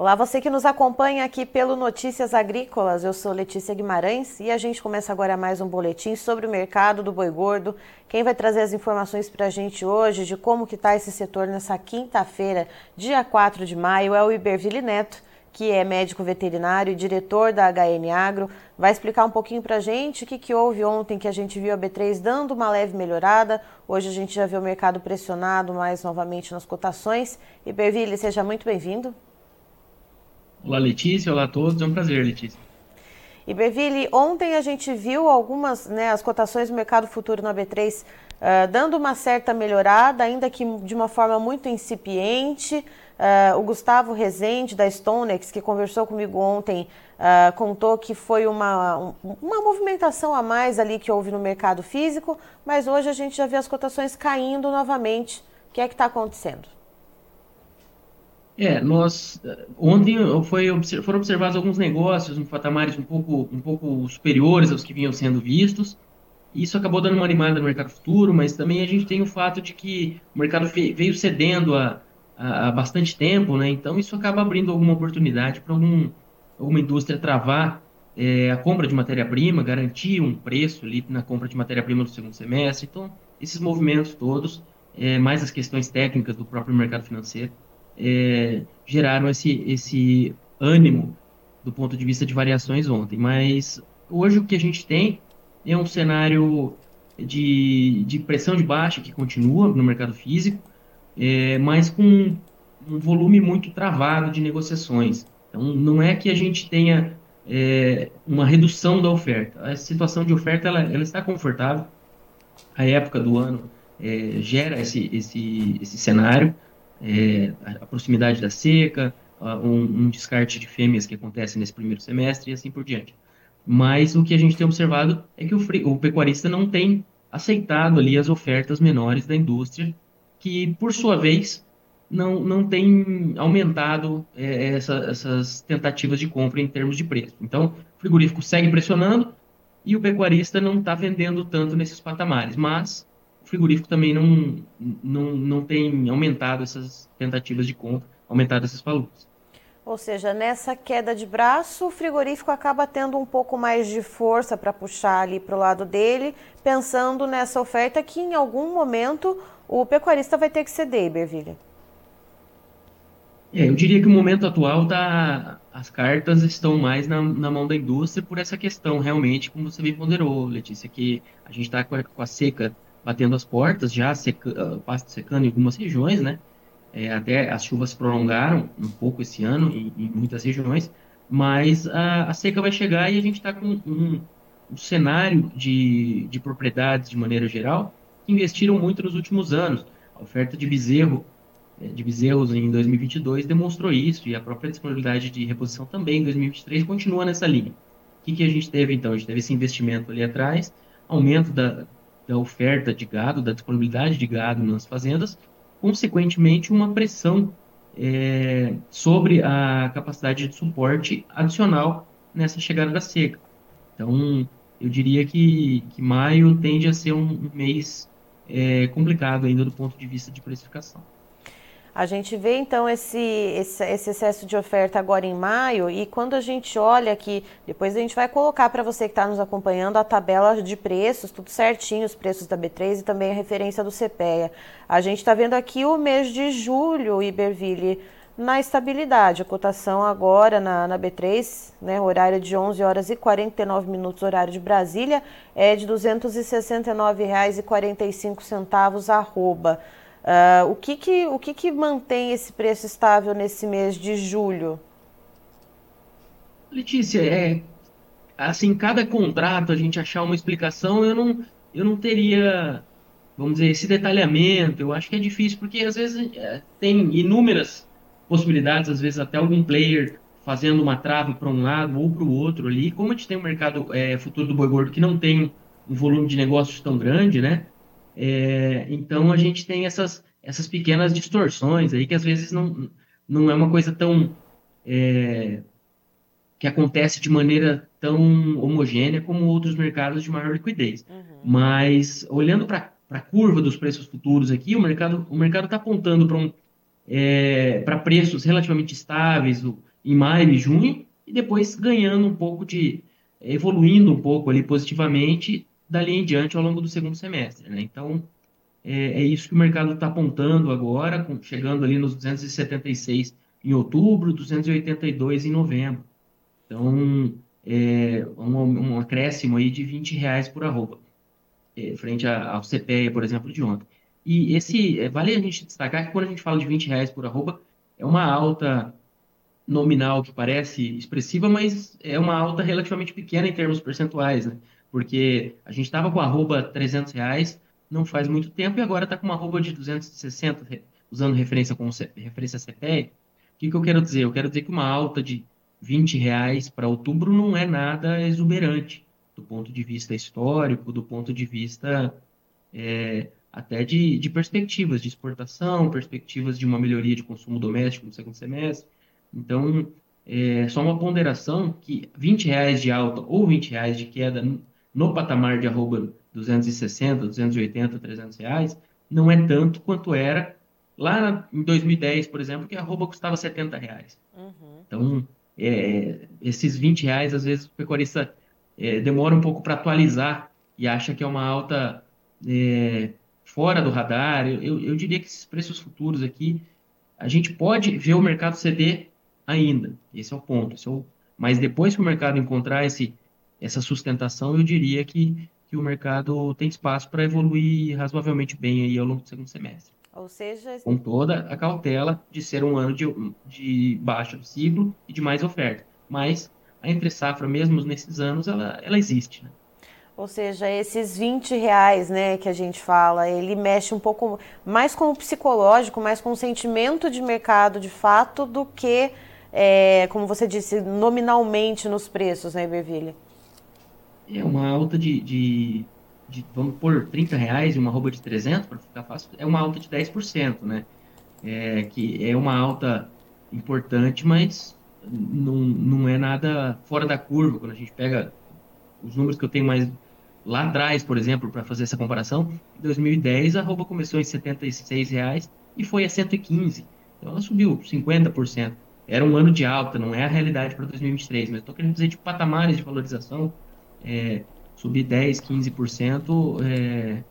Olá, você que nos acompanha aqui pelo Notícias Agrícolas. Eu sou Letícia Guimarães e a gente começa agora mais um boletim sobre o mercado do boi gordo. Quem vai trazer as informações para a gente hoje de como que está esse setor nessa quinta-feira, dia 4 de maio, é o Iberville Neto, que é médico veterinário e diretor da HN Agro. Vai explicar um pouquinho para a gente o que, que houve ontem que a gente viu a B3 dando uma leve melhorada. Hoje a gente já vê o mercado pressionado mais novamente nas cotações. Iberville, seja muito bem-vindo. Olá, Letícia. Olá a todos. É um prazer, Letícia. E Beville, ontem a gente viu algumas, né, as cotações do mercado futuro na B3 uh, ah, dando uma certa melhorada, ainda que de uma forma muito incipiente. Uh, o Gustavo Rezende, da Stonex, que conversou comigo ontem, uh, contou que foi uma, uma movimentação a mais ali que houve no mercado físico, mas hoje a gente já vê as cotações caindo novamente. O que é que está acontecendo? É, nós ontem foi, foram observados alguns negócios em patamares um pouco, um pouco superiores aos que vinham sendo vistos. Isso acabou dando uma animada no mercado futuro, mas também a gente tem o fato de que o mercado veio cedendo há, há bastante tempo, né? Então isso acaba abrindo alguma oportunidade para algum, alguma indústria travar é, a compra de matéria-prima, garantir um preço ali na compra de matéria-prima no segundo semestre. Então, esses movimentos todos, é, mais as questões técnicas do próprio mercado financeiro, é, geraram esse, esse ânimo do ponto de vista de variações ontem. Mas hoje o que a gente tem é um cenário de, de pressão de baixa que continua no mercado físico, é, mas com um volume muito travado de negociações. Então, não é que a gente tenha é, uma redução da oferta. A situação de oferta ela, ela está confortável. A época do ano é, gera esse, esse, esse cenário é, a proximidade da seca, um, um, descarte de fêmeas que acontece nesse primeiro semestre e assim por diante. Mas o que a gente tem observado é que o, o pecuarista não tem aceitado ali as ofertas menores da indústria, que por sua vez não, não tem aumentado é, essa, essas tentativas de compra em termos de preço. Então, o frigorífico segue pressionando e o pecuarista não está vendendo tanto nesses patamares, mas frigorífico também não, não, não tem aumentado essas tentativas de compra, aumentado esses valores. Ou seja, nessa queda de braço, o frigorífico acaba tendo um pouco mais de força para puxar ali para o lado dele, pensando nessa oferta que em algum momento o pecuarista vai ter que ceder, Iberville. É, eu diria que o momento atual tá, as cartas estão mais na, na, mão da indústria por essa questão, realmente, como você bem ponderou, Letícia, que a gente está com, com a seca batendo as portas, já seca, ah, pasto secando em algumas regiões, né? É, até as chuvas prolongaram um pouco esse ano em, em muitas regiões, mas a, a, seca vai chegar e a gente está com um, um, cenário de, de propriedades, de maneira geral, que investiram muito nos últimos anos. A oferta de bezerro, é, de bezerros em 2022 demonstrou isso, e a própria disponibilidade de reposição também em 2023 continua nessa linha. O que, que a gente teve então? A gente teve esse investimento ali atrás, aumento da, da oferta de gado, da disponibilidade de gado nas fazendas, consequentemente uma pressão é, sobre a capacidade de suporte adicional nessa chegada da seca. Então, eu diria que, que maio tende a ser um, mês é, complicado ainda do ponto de vista de precificação. A gente vê então esse, esse, esse, excesso de oferta agora em maio e quando a gente olha aqui, depois a gente vai colocar para você que está nos acompanhando a tabela de preços, tudo certinho, os preços da B3 e também a referência do CPEA. A gente está vendo aqui o mês de julho, Iberville, na estabilidade. A cotação agora na, na B3, né, horário de 11 horas e 49 minutos, horário de Brasília, é de R$ 269,45 arroba. Uh, o que, que, o que, que mantém esse preço estável nesse mês de julho? Letícia, é, assim, cada contrato a gente achar uma explicação, eu não, eu não teria, vamos dizer, esse detalhamento. Eu acho que é difícil, porque às vezes é, tem inúmeras possibilidades, às vezes até algum player fazendo uma trava para um lado ou para o outro ali. Como a gente tem um mercado é, futuro do boi gordo que não tem um volume de negócios tão grande, né? É, então a gente tem essas, essas pequenas distorções aí que às vezes não, não é uma coisa tão é, que acontece de maneira tão homogênea como outros mercados de maior liquidez. Uhum. Mas olhando para a curva dos preços futuros aqui, o mercado o mercado está apontando para um, é, preços relativamente estáveis. Em maio e junho, e depois ganhando um pouco de, evoluindo um pouco ali positivamente dali em diante ao longo do segundo semestre, né? Então, é, é isso que o mercado está apontando agora, com, chegando ali nos 276 em outubro, 282 em novembro. Então, é um, um acréscimo aí de 20 reais por arroba, é, frente ao CPEA, por exemplo, de ontem. E esse, é, vale a gente destacar que quando a gente fala de 20 reais por arroba, é uma alta nominal que parece expressiva, mas é uma alta relativamente pequena em termos percentuais, né? Porque a gente estava com arroba 300 reais não faz muito tempo e agora está com uma arroba de 260, usando referência com referência CPE. O que, que eu quero dizer? Eu quero dizer que uma alta de 20 reais para outubro não é nada exuberante do ponto de vista histórico, do ponto de vista é, até de, de, perspectivas de exportação, perspectivas de uma melhoria de consumo doméstico no segundo semestre. Então, é só uma ponderação que 20 reais de alta ou 20 reais de queda no, patamar de arroba 260, 280, 300 reais, não é tanto quanto era lá em 2010, por exemplo, que a arroba custava 70 reais. Uhum. Então, é, esses 20 reais, às vezes, o pecuarista é, demora um pouco para atualizar e acha que é uma alta é, fora do radar. Eu, eu, diria que esses preços futuros aqui, a gente pode ver o mercado ceder ainda. Esse é o ponto. É o... Mas depois que o mercado encontrar esse, essa sustentação, eu diria que que o mercado tem espaço para evoluir razoavelmente bem aí ao longo do segundo semestre. Ou seja, com toda a cautela de ser um ano de, de baixa do ciclo e de mais oferta. Mas a entre safra, mesmo nesses anos, ela, ela existe. Né? Ou seja, esses 20 reais né, que a gente fala, ele mexe um pouco mais com o psicológico, mais com o sentimento de mercado de fato, do que, é, como você disse, nominalmente nos preços, né, Iberville? É uma alta de, de, de, vamos pôr 30 reais e uma roupa de 300 para ficar fácil, é uma alta de 10%, né? É, que é uma alta importante, mas não, não é nada fora da curva. Quando a gente pega os números que eu tenho mais lá atrás, por exemplo, para fazer essa comparação, em 2010 a roupa começou em 76 reais e foi a 115. Então ela subiu 50%. Era um ano de alta, não é a realidade para 2023, mas estou querendo dizer de patamares de valorização é, subir 10, 15%, é,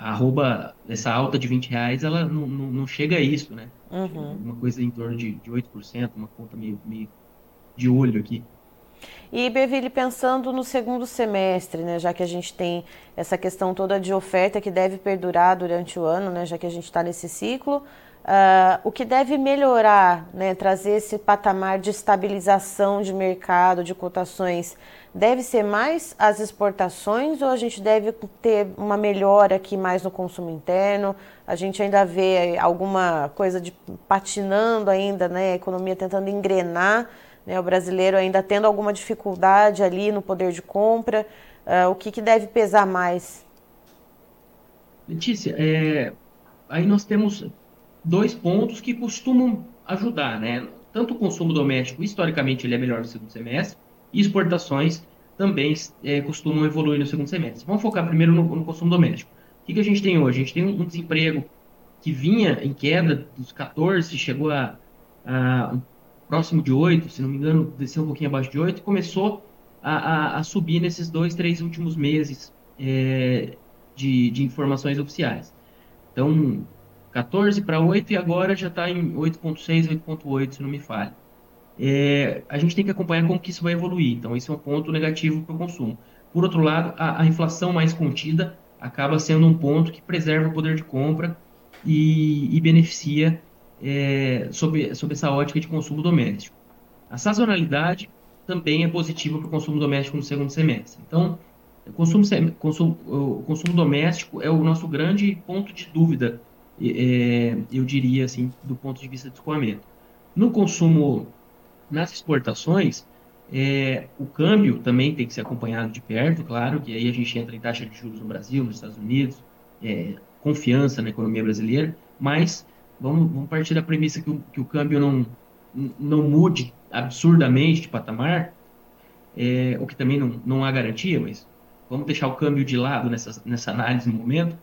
arroba, essa alta de 20 reais, ela não, não, não chega a isso, né? Uhum. Uma coisa em torno de, de 8%, uma conta meio, meio de olho aqui. E, Beville, pensando no segundo semestre, né, já que a gente tem essa questão toda de oferta que deve perdurar durante o ano, né, já que a gente está nesse ciclo, Uh, o que deve melhorar, né, trazer esse patamar de estabilização de mercado, de cotações, deve ser mais as exportações ou a gente deve ter uma melhora aqui mais no consumo interno? A gente ainda vê alguma coisa de patinando ainda, né, a economia tentando engrenar, né, o brasileiro ainda tendo alguma dificuldade ali no poder de compra. Uh, o que, que deve pesar mais? Letícia, é, aí nós temos dois pontos que costumam ajudar, né? Tanto o consumo doméstico, historicamente, ele é melhor no segundo semestre, e exportações também é, costumam evoluir no segundo semestre. Vamos focar primeiro no, no consumo doméstico. O que, que, a gente tem hoje? A gente tem um, desemprego que vinha em queda dos 14, chegou a, a próximo de 8, se não me engano, desceu um pouquinho abaixo de 8, e começou a, a, a subir nesses dois, três últimos meses é, de, de informações oficiais. Então, 14 para 8 e agora já está em 8.6, 8.8, se não me falha. É, a gente tem que acompanhar como que isso vai evoluir. Então, esse é um ponto negativo para o consumo. Por outro lado, a, a, inflação mais contida acaba sendo um ponto que preserva o poder de compra e, e beneficia é, sob, essa ótica de consumo doméstico. A sazonalidade também é positiva para o consumo doméstico no segundo semestre. Então, o consumo, consumo, o consumo doméstico é o nosso grande ponto de dúvida é, eu diria assim, do ponto de vista de escoamento. No consumo, nas exportações, é, o câmbio também tem que ser acompanhado de perto, claro, que aí a gente entra em taxa de juros no Brasil, nos Estados Unidos, é, confiança na economia brasileira, mas vamos, vamos partir da premissa que o, que o câmbio não, não mude absurdamente de patamar, é, o que também não, não há garantia, mas vamos deixar o câmbio de lado nessa, nessa análise no momento.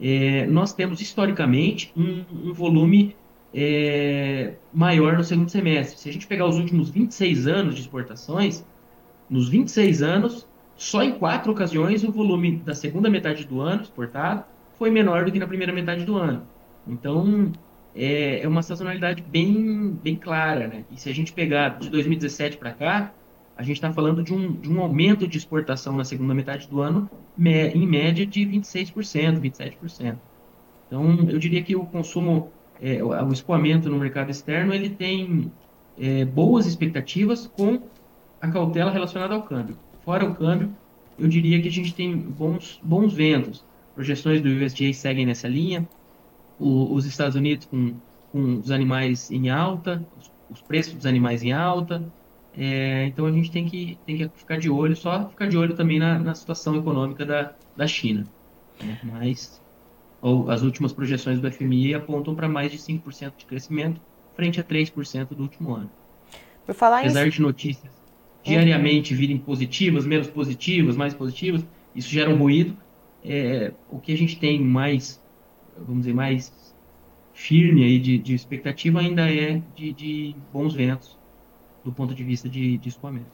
É, nós temos historicamente um, um volume é, maior no segundo semestre. Se a gente pegar os últimos 26 anos de exportações, nos 26 anos, só em quatro ocasiões o volume da segunda metade do ano exportado foi menor do que na primeira metade do ano. Então, é, é uma sazonalidade bem, bem clara. Né? E se a gente pegar de 2017 para cá, a gente está falando de um, de um aumento de exportação na segunda metade do ano, em média de 26%, 27%. Então, eu diria que o consumo, é, o escoamento no mercado externo, ele tem é, boas expectativas com a cautela relacionada ao câmbio. Fora o câmbio, eu diria que a gente tem bons, bons ventos. Projeções do USDA seguem nessa linha. O, os Estados Unidos com, com os animais em alta, os, os preços dos animais em alta, é, então a gente tem que, tem que ficar de olho, só ficar de olho também na, na situação econômica da, da China. Né? Mas ou, as últimas projeções do FMI apontam para mais de 5% de crescimento, frente a 3% do último ano. Por falar Apesar em... de notícias diariamente virem positivas, menos positivas, mais positivas, isso gera um ruído. É, o que a gente tem mais, vamos dizer, mais firme aí de, de expectativa ainda é de, de bons ventos do ponto de vista de, de escoamento.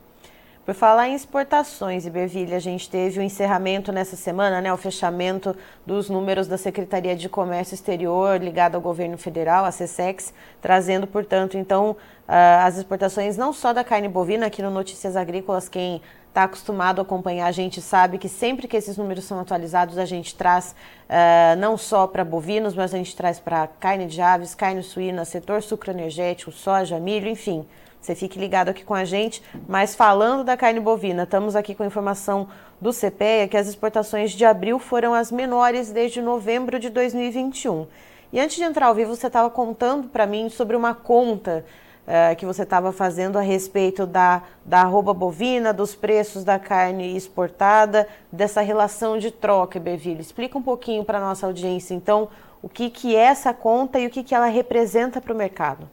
Por falar em exportações, Iberville, a gente teve o encerramento nessa semana, né, o fechamento dos números da Secretaria de Comércio Exterior ligada ao governo federal, a CSEX, trazendo, portanto, então, uh, as exportações não só da carne bovina, aqui no Notícias Agrícolas, quem está acostumado a acompanhar a gente sabe que sempre que esses números são atualizados, a gente traz uh, não só para bovinos, mas a gente traz para carne de aves, carne suína, setor sucroenergético, soja, milho, enfim você fique ligado aqui com a gente. Mas falando da carne bovina, estamos aqui com informação do CPEA que as exportações de abril foram as menores desde novembro de 2021. E antes de entrar ao vivo, você estava contando para mim sobre uma conta uh, que você estava fazendo a respeito da, da arroba bovina, dos preços da carne exportada, dessa relação de troca, Beville. Explica um pouquinho para a nossa audiência, então, o que, que é essa conta e o que, que ela representa para o mercado.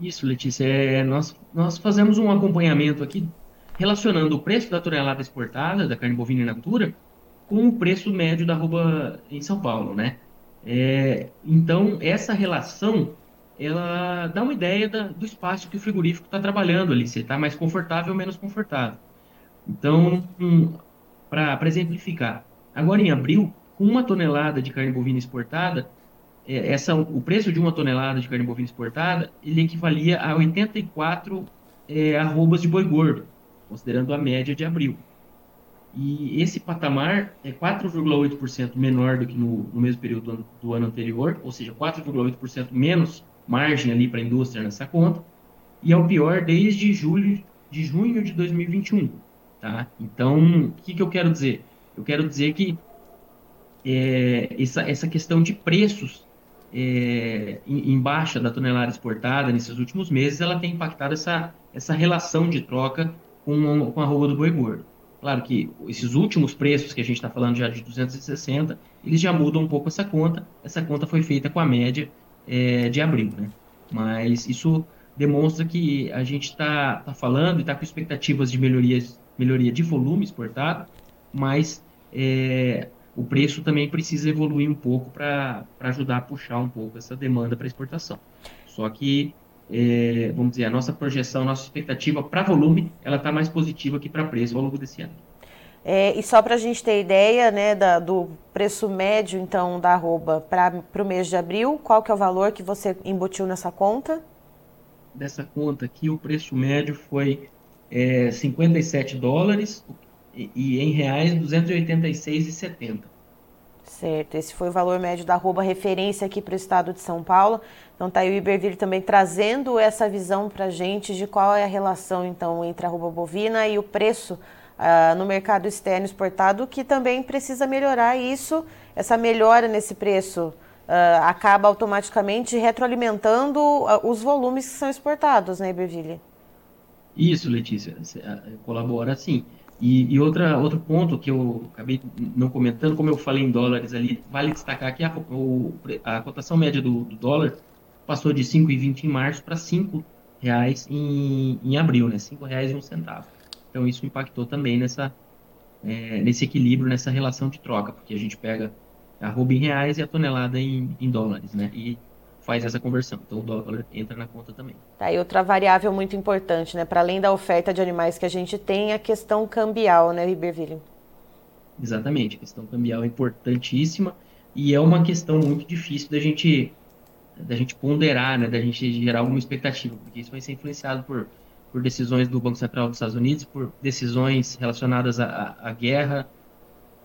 Isso, Letícia. É, nós, nós fazemos um acompanhamento aqui relacionando o preço da tonelada exportada da carne bovina in natura com o preço médio da arroba em São Paulo, né? É, então, essa relação, ela dá uma ideia da, do espaço que o frigorífico está trabalhando ali, se está mais confortável ou menos confortável. Então, um, para exemplificar, agora em abril, com uma tonelada de carne bovina exportada, é, essa, o preço de uma tonelada de carne bovina exportada, ele equivalia a 84 é, arrobas de boi gordo, considerando a média de abril. E esse patamar é 4,8% menor do que no, no mesmo período do ano, do ano anterior, ou seja, 4,8% menos margem ali para a indústria nessa conta, e é o pior desde julho de junho de 2021. Tá? Então, o que, que eu quero dizer? Eu quero dizer que é, essa, essa questão de preços é, em, baixa da tonelada exportada nesses últimos meses, ela tem impactado essa, essa relação de troca com, com a roupa do boi gordo. Claro que esses últimos preços que a gente está falando já de 260, eles já mudam um pouco essa conta. Essa conta foi feita com a média é, de abril, né? Mas isso demonstra que a gente está tá falando e está com expectativas de melhorias, melhoria de volume exportado, mas é, o preço também precisa evoluir um pouco para ajudar a puxar um pouco essa demanda para exportação. Só que, é, vamos dizer, a nossa projeção, a nossa expectativa para volume, ela está mais positiva que para preço ao longo desse ano. É, e só para a gente ter ideia né, da, do preço médio, então, da arroba para o mês de abril, qual que é o valor que você embutiu nessa conta? Dessa conta aqui, o preço médio foi é, 57 dólares, e, e em reais 286,70. Certo, esse foi o valor médio da arroba referência aqui para o estado de São Paulo. Então tá aí o Iberville também trazendo essa visão para a gente de qual é a relação então entre a arroba bovina e o preço uh, no mercado externo exportado, que também precisa melhorar isso, essa melhora nesse preço uh, acaba automaticamente retroalimentando uh, os volumes que são exportados, né, Iberville? Isso, Letícia, colabora sim. E, e, outra, outro ponto que eu acabei não comentando, como eu falei em dólares ali, vale destacar que a, o, a cotação média do, do, dólar passou de 5,20 em março para R$ reais em, em abril, né? R$ reais e um centavo. Então isso impactou também nessa, é, nesse equilíbrio, nessa relação de troca, porque a gente pega a roupa em reais e a tonelada em, em dólares, né? E faz essa conversão. Então o dólar entra na conta também. Tá, e outra variável muito importante, né? Para além da oferta de animais que a gente tem, a questão cambial, né, Iberville? Exatamente, a questão cambial é importantíssima e é uma questão muito difícil da gente da gente ponderar, né, da gente gerar alguma expectativa, porque isso vai ser influenciado por, por decisões do Banco Central dos Estados Unidos, por decisões relacionadas à, à guerra,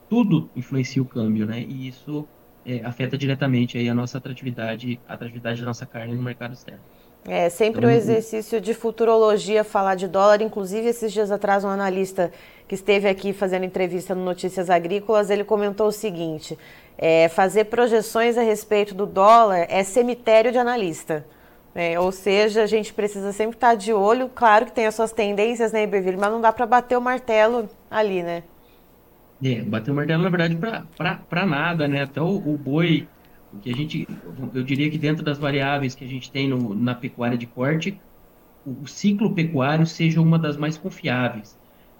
tudo influencia o câmbio, né, e isso é, afeta diretamente aí a nossa atratividade, a atratividade da nossa carne no mercado externo. É sempre então, um exercício de futurologia falar de dólar. Inclusive, esses dias atrás, um analista que esteve aqui fazendo entrevista no Notícias Agrícolas, ele comentou o seguinte: é, fazer projeções a respeito do dólar é cemitério de analista. É, ou seja, a gente precisa sempre estar de olho. Claro que tem as suas tendências, né, Iberville, mas não dá para bater o martelo ali, né? É, bater o martelo, na verdade, para nada, né? Até o, o boi porque a gente, eu diria que dentro das variáveis que a gente tem no, na pecuária de corte, o, o ciclo pecuário seja uma das mais confiáveis.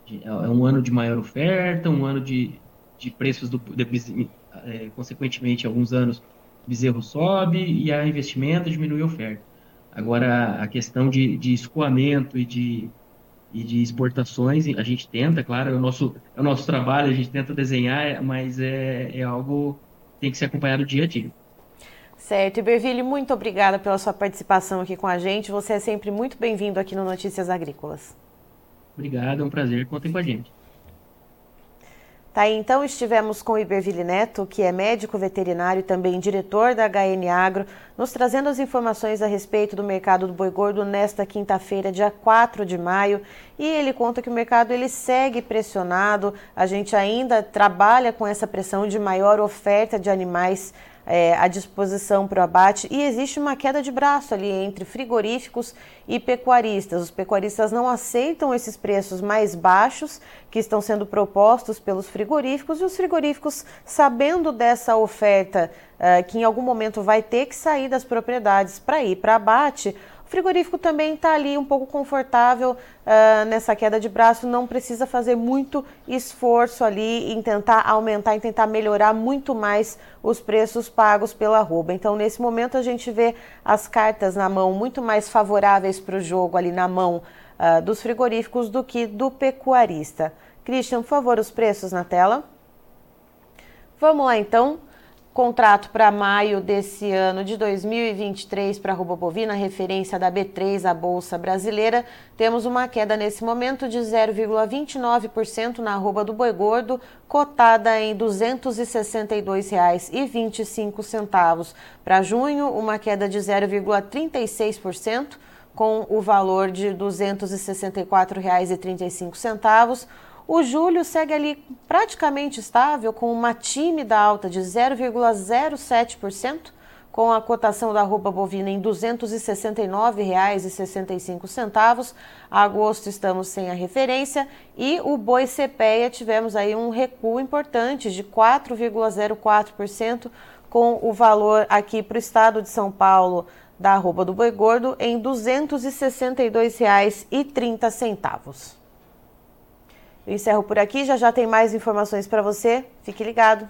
É, é um ano de maior oferta, um ano de, de preços do, de, é, consequentemente, alguns anos bezerro sobe e há investimento diminui a oferta. Agora, a questão de, de escoamento e de, e de exportações, a gente tenta, claro, é o nosso, é o nosso trabalho, a gente tenta desenhar, mas é, é algo que tem que ser acompanhado dia a dia. Certo. Iberville, muito obrigada pela sua participação aqui com a gente. Você é sempre muito bem-vindo aqui no Notícias Agrícolas. Obrigado, é um prazer. Contem com a gente. Tá então estivemos com o Iberville Neto, que é médico veterinário e também diretor da HN Agro, nos trazendo as informações a respeito do mercado do boi gordo nesta quinta-feira, dia 4 de maio. E ele conta que o mercado ele segue pressionado, a gente ainda trabalha com essa pressão de maior oferta de animais é, à disposição para o abate e existe uma queda de braço ali entre frigoríficos e pecuaristas. Os pecuaristas não aceitam esses preços mais baixos que estão sendo propostos pelos frigoríficos e os frigoríficos, sabendo dessa oferta uh, que em algum momento vai ter que sair das propriedades para ir para abate, o frigorífico também está ali um pouco confortável uh, nessa queda de braço, não precisa fazer muito esforço ali em tentar aumentar, em tentar melhorar muito mais os preços pagos pela arroba. Então, nesse momento, a gente vê as cartas na mão muito mais favoráveis para o jogo ali na mão uh, dos frigoríficos do que do pecuarista. Christian, por favor, os preços na tela. Vamos lá então. Contrato para maio desse ano de 2023 para a arroba bovina, referência da B3, a Bolsa Brasileira. Temos uma queda nesse momento de 0,29% na arroba do boi gordo, cotada em R$ 262,25. Para junho, uma queda de 0,36%, com o valor de R$ 264,35. O julho segue ali praticamente estável, com uma tímida alta de 0,07%, com a cotação da roupa bovina em R$ 269,65. Agosto estamos sem a referência e o boi CPEA tivemos aí um recuo importante de 4,04%, com o valor aqui para o estado de São Paulo da arroba do boi gordo em R$ 262,30. Eu encerro por aqui, já já tem mais informações para você. Fique ligado.